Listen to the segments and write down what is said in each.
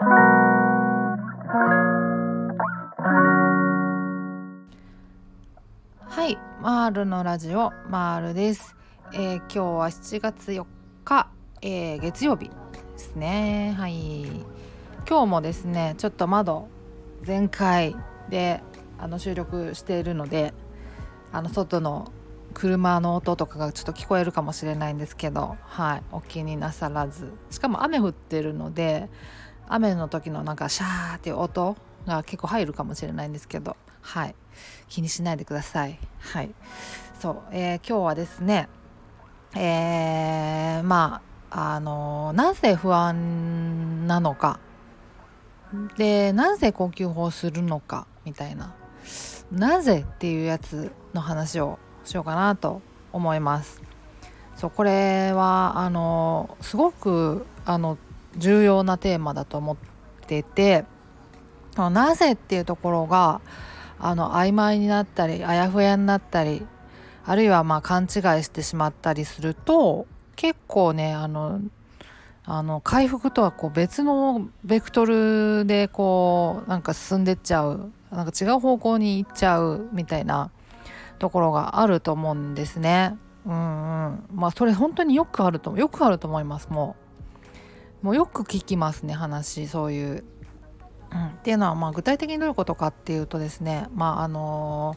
はいマールのラジオマールです、えー今日は7月4日、えー月曜日ですね。はい。今日もですねちょっと窓全開であの収録しているのであの外の車の音とかがちょっと聞こえるかもしれないんですけどはい。お気になさらず。しかも雨降ってるので雨の時のなんかシャーっていう音が結構入るかもしれないんですけど。はい。気にしないでください。はい。そう、えー今日はですねえーまああのなぜ不安なのか。でなぜ呼吸法するのかみたいな。なぜっていうやつの話をしようかなと思います。そうこれはあのすごくあの重要なテーマだと思っててあのなぜっていうところがあの曖昧になったりあやふやになったりあるいはまあ勘違いしてしまったりすると結構ねあのあの回復とはこう別のベクトルでこうなんか進んでっちゃうなんか違う方向に行っちゃうみたいなところがあると思うんですね。うんうん、まあそれ本当によくあるとよくあると思いますもう。もうよく聞きますね話そういう。うん、っていうのはまあ具体的にどういうことかっていうとですねまああの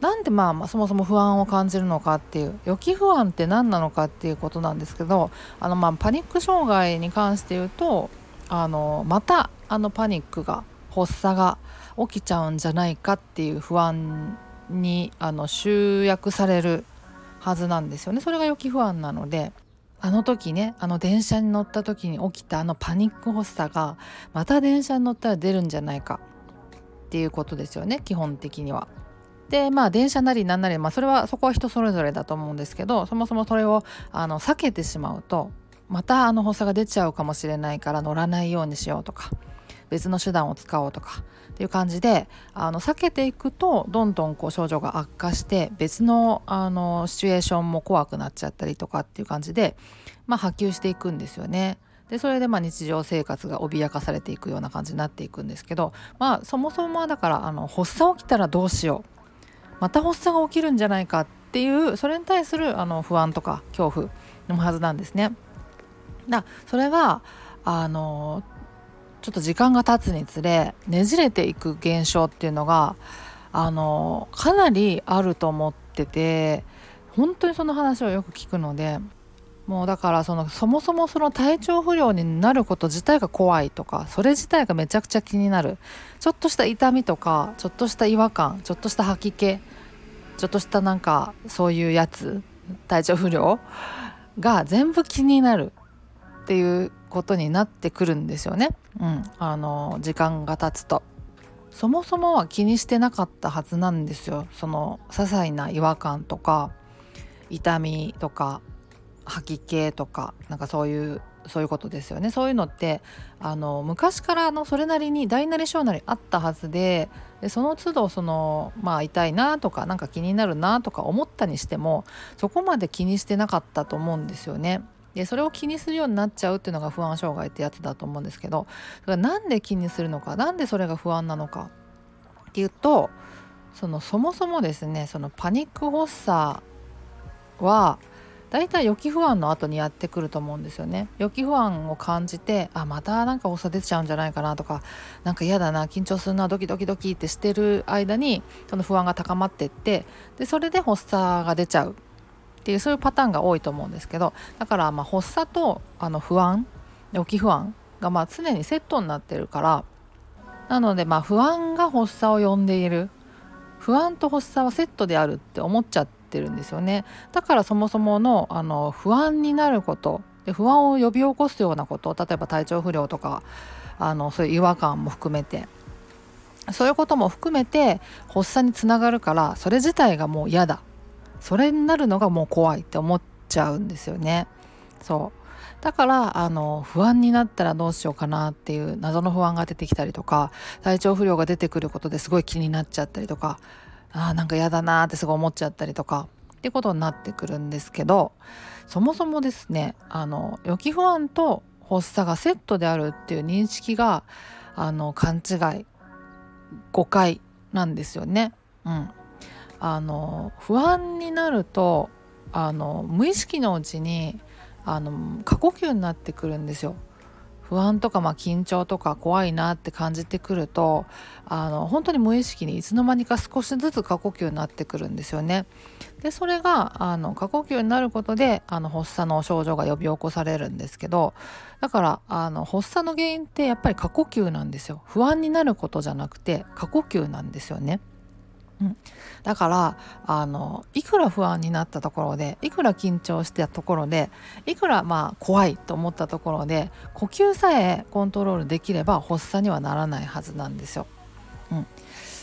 なんでまあそもそも不安を感じるのかっていう予期不安って何なのかっていうことなんですけどあのまあパニック障害に関して言うとあのまたあのパニックが発作が起きちゃうんじゃないかっていう不安にあの集約されるはずなんですよね。それが予期不安なので。あの時ねあの電車に乗った時に起きたあのパニック発作がまた電車に乗ったら出るんじゃないかっていうことですよね基本的には。でまあ電車なりなんなり、まあ、それはそこは人それぞれだと思うんですけどそもそもそれをあの避けてしまうとまたあの発作が出ちゃうかもしれないから乗らないようにしようとか別の手段を使おうとかっていう感じであの避けていくとどんどんこう症状が悪化して別のあのシチュエーションも怖くなっちゃったりとかっていう感じで、まあ、波及していくんですよね。でそれでまあ日常生活が脅かされていくような感じになっていくんですけど、まあ、そもそもはだからあの発作起きたらどうしようまた発作が起きるんじゃないかっていうそれに対するあの不安とか恐怖のはずなんですね。だそれがあのちょっと時間が経つにつれねじれていく現象っていうのがあのかなりあると思ってて本当にその話をよく聞くのでもうだからそのそもそもその体調不良になること自体が怖いとかそれ自体がめちゃくちゃ気になる。ちょっとした痛みとかちょっとした違和感ちょっとした吐き気ちょっとしたなんかそういうやつ体調不良が全部気になるっていうことになってくるんですよね。うん、あの時間が経つとそもそもは気にしてなかったはずなんですよその些細な違和感とか痛みとか吐き気とかなんかそういうそういうことですよねそういうのってあの昔からのそれなりに大なり小なりあったはずででその都度そのまあ痛いなとかなんか気になるなとか思ったにしてもそこまで気にしてなかったと思うんですよね。でそれを気にするようになっちゃうっていうのが不安障害ってやつだと思うんですけどそれなんで気にするのかなんでそれが不安なのかっていうとそのそもそもですねそのパニック発作はだいたい予期不安の後にやってくると思うんですよね。予期不安を感じてあまたなんか発作出ちゃうんじゃないかなとかなんか嫌だな緊張するなドキドキドキってしてる間にその不安が高まってってでそれで発作が出ちゃう。っていうそういうパターンが多いと思うんですけどだからまあ発作とあの不安予期不安がまあ常にセットになってるからなのでまあ不安が発作を呼んでいる不安と発作はセットであるって思っちゃってるんですよね。だからそもそものあの不安になることで不安を呼び起こすようなこと例えば体調不良とかあのそういう違和感も含めてそういうことも含めて発作につながるからそれ自体がもう嫌だ。それになるのがもう怖いって思っちゃうんですよね。そう。だからあの不安になったらどうしようかなっていう謎の不安が出てきたりとか体調不良が出てくることですごい気になっちゃったりとかあなんか嫌だなってすごい思っちゃったりとかってことになってくるんですけどそもそもですねあの予期不安と発作がセットであるっていう認識があの勘違い誤解なんですよね。うん、あの不安になるとあの無意識のうちにあの過呼吸になってくるんですよ。不安とか、まあ、緊張とか怖いなって感じてくるとあの本当に無意識にいつの間にか少しずつ過呼吸になってくるんですよね。でそれがあの過呼吸になることであの発作の症状が呼び起こされるんですけどだからあの発作の原因ってやっぱり過呼吸なんですよ。不安になることじゃなくて過呼吸なんですよね。うん、だからあのいくら不安になったところでいくら緊張してたところでいくらまあ怖いと思ったところで呼吸さえコントロールできれば発作にはならないはずなんですよ。うん、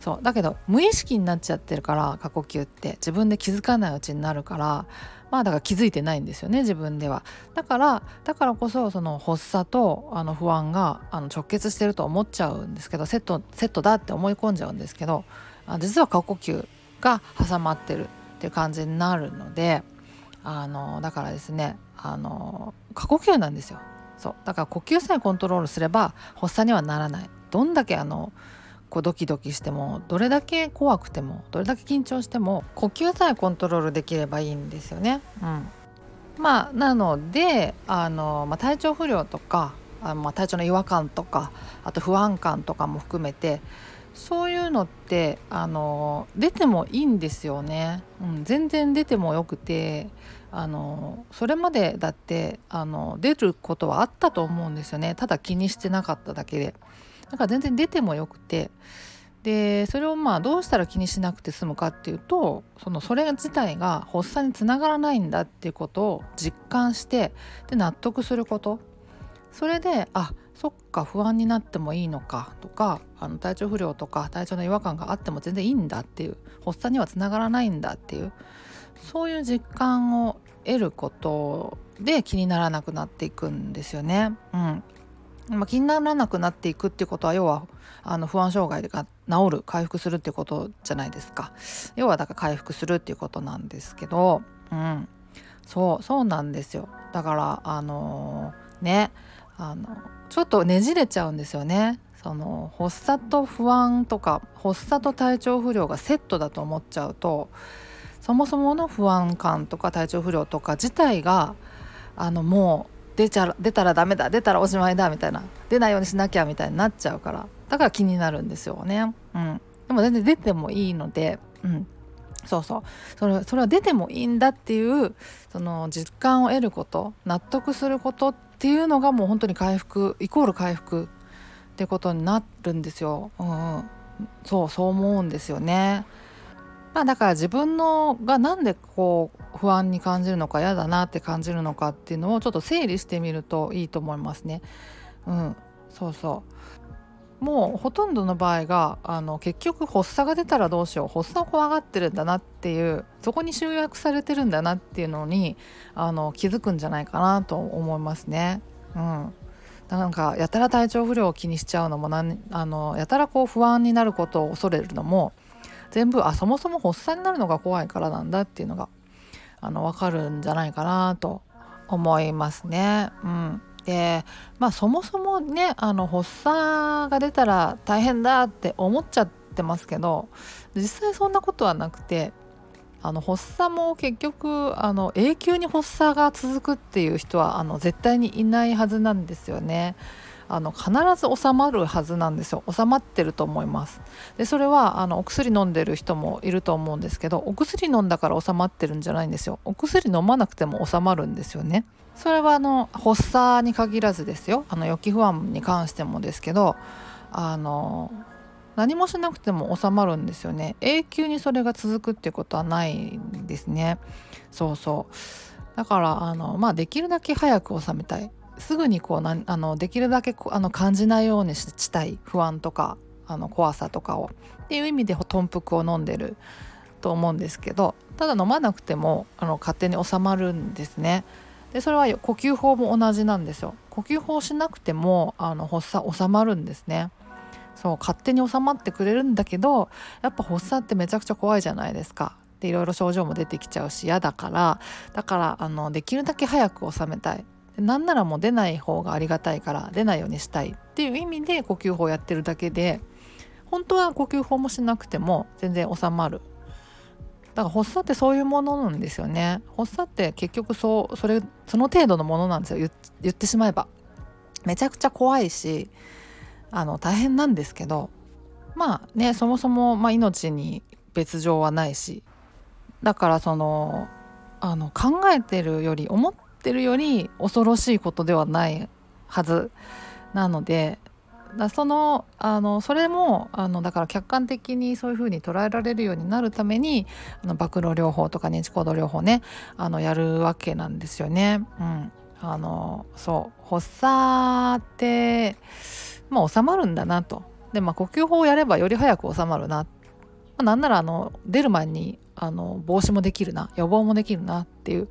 そうだけど無意識になっちゃってるから過呼吸って自分で気づかないうちになるからまあだから気づいてないんですよね自分では。だからだからこそその発作とあの不安があの直結してると思っちゃうんですけどセットセットだって思い込んじゃうんですけど実は過呼吸が挟まってるっていう感じになるのであのだからですねあの過呼吸なんですよ。そう。だから呼吸さえコントロールすれば発作にはならない。どんだけあのこうドキドキしてもどれだけ怖くてもどれだけ緊張しても呼吸さえコントロールできればいいんですよね。うん、まあなのであの、まあ、体調不良とかあまあ体調の違和感とかあと不安感とかも含めてそういうのってあの出てもいいんですよね、うん、全然出てもよくてあのそれまでだってあの出ることはあったと思うんですよね。ただ気にしてなかっただけで。だから全然出てもよくて。でそれをまあどうしたら気にしなくて済むかっていうとそのそれ自体が発作につながらないんだっていうことを実感してで納得すること。それであそっか不安になってもいいのかとかあの体調不良とか体調の違和感があっても全然いいんだっていう発作にはつながらないんだっていうそういう実感を得ることで気にならなくなっていくんですよね。うん。まあ、気にならなくなっていくっていうことは要はあの不安障害が治る回復するっていうことじゃないですか。要はだから回復するっていうことなんですけどうん。そうそうなんですよ。だからあのー、ね。あのちょっとねじれちゃうんですよね。その発作と不安とか発作と体調不良がセットだと思っちゃうとそもそもの不安感とか体調不良とか自体があのもう出ちゃ出たらダメだ出たらおしまいだみたいな出ないようにしなきゃみたいになっちゃうからだから気になるんですよね。うん、でも全然出てもいいので、うん、そうそうそれそれは出てもいいんだっていうその実感を得ること納得することっていうのがもう本当に回復イコール回復ってことになるんですよ。うん、そうそう思うんですよね。まあ、だから自分のが何でこう不安に感じるのか嫌だなって感じるのかっていうのをちょっと整理してみるといいと思いますね。うん、そうそうもうほとんどの場合があの結局発作が出たらどうしよう発作を怖がってるんだなっていうそこに集約されてるんだなっていうのにあの気づくんじゃないかなと思いますね。うん、なんかやたら体調不良を気にしちゃうのもなんあのやたらこう不安になることを恐れるのも全部あそもそも発作になるのが怖いからなんだっていうのがあの分かるんじゃないかなと思いますね。うんでまあそもそもねあの発作が出たら大変だって思っちゃってますけど実際そんなことはなくてあの発作も結局あの永久に発作が続くっていう人はあの絶対にいないはずなんですよね。あの必ず収まるはずなんですよ。収まってると思います。でそれはあのお薬飲んでる人もいると思うんですけどお薬飲んだから収まってるんじゃないんですよ。お薬飲まなくても収まるんですよね。それはあの発作に限らずですよ。あの予期不安に関してもですけどあの何もしなくても収まるんですよね。永久にそれが続くっていうことはないんですね。そうそう。だからあのまあできるだけ早く収めたい。すぐにこうなあのできるだけあの感じないようにしたい不安とかあの怖さとかをっていう意味で豚腹を飲んでると思うんですけどただ飲まなくてもあの勝手に収まるんですね。でそれは呼吸法も同じなんですよ。呼吸法しなくてもあの発作収まるんですね。そう勝手に収まってくれるんだけどやっぱ発作ってめちゃくちゃ怖いじゃないですか。でいろいろ症状も出てきちゃうし嫌だからだからあのできるだけ早く収めたいなんならもう出ない方がありがたいから出ないようにしたいっていう意味で呼吸法をやってるだけで本当は呼吸法もしなくても全然収まる。だから発作ってそういうものなんですよね。発作って結局そうそれその程度のものなんですよ。言ってしまえば。めちゃくちゃ怖いしあの大変なんですけどまあねそもそも、まあ、命に別状はないしだからそのあの考えてるより思ってるより恐ろしいことではないはずなのでだそのあのそれもあのだから客観的にそういうふうに捉えられるようになるためにあの暴露療法とか認知行動療法ねあのやるわけなんですよね。うん、あのそう。発作ってまあ収まるんだなと。で、まあ、呼吸法をやればより早く収まるな、まあ、なんならあの出る前にあの防止もできるな予防もできるなっていう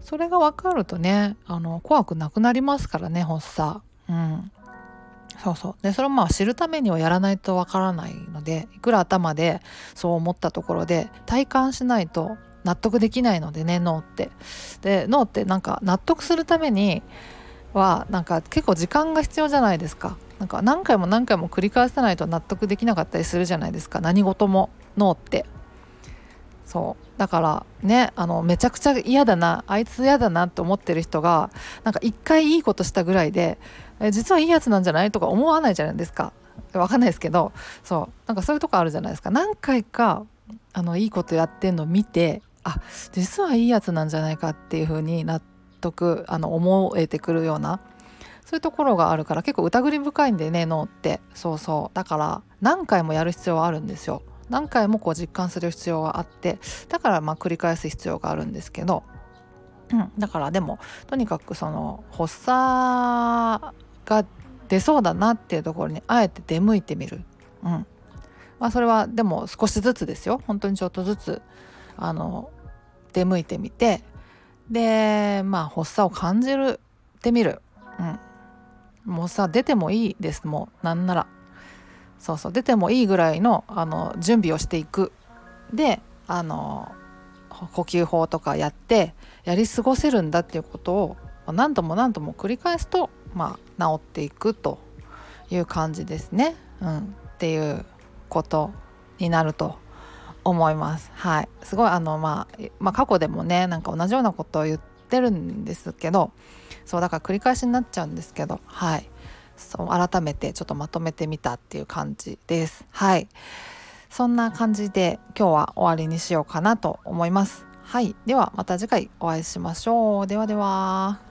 それが分かるとねあの怖くなくなりますからね発作。うんそうそうでそれをまあ知るためにはやらないとわからないのでいくら頭でそう思ったところで体感しないと納得できないのでね脳って。で脳ってなんか納得するためにはなんか結構時間が必要じゃないですか。なんか何回も何回も繰り返さないと納得できなかったりするじゃないですか何事も脳ってそう。だからねあのめちゃくちゃ嫌だなあいつ嫌だなって思ってる人がなんか一回いいことしたぐらいでえ実はいいやつなんじゃないとか思わないじゃないですか。わかんないですけどそう。なんかそういうとこあるじゃないですか。何回かあのいいことやってんの見てあ実はいいやつなんじゃないかっていう風に納得あの思えてくるようなそういうところがあるから結構疑り深いんでね脳って。そうそう。だから何回もやる必要はあるんですよ。何回もこう実感する必要はあってだからまあ繰り返す必要があるんですけど、うん、だからでもとにかくその発作が出そうだなっていうところにあえて出向いてみる、うん。まあ、それはでも少しずつですよ。本当にちょっとずつあの出向いてみて。でまあ発作を感じるってみる、うん、もうさ出てもいいです。もうなんなら。そうそう。出てもいいぐらいのあの準備をしていく。であの呼吸法とかやってやり過ごせるんだっていうことを何度も何度も繰り返すと、まあ、治っていくという感じですね、うん、っていうことになると思います。はい、すごいあの、まあ、まあ過去でもねなんか同じようなことを言ってるんですけどそうだから繰り返しになっちゃうんですけどはい。そう改めてちょっとまとめてみたっていう感じです。はい。そんな感じで今日は終わりにしようかなと思います。はい。ではまた次回お会いしましょう。ではでは。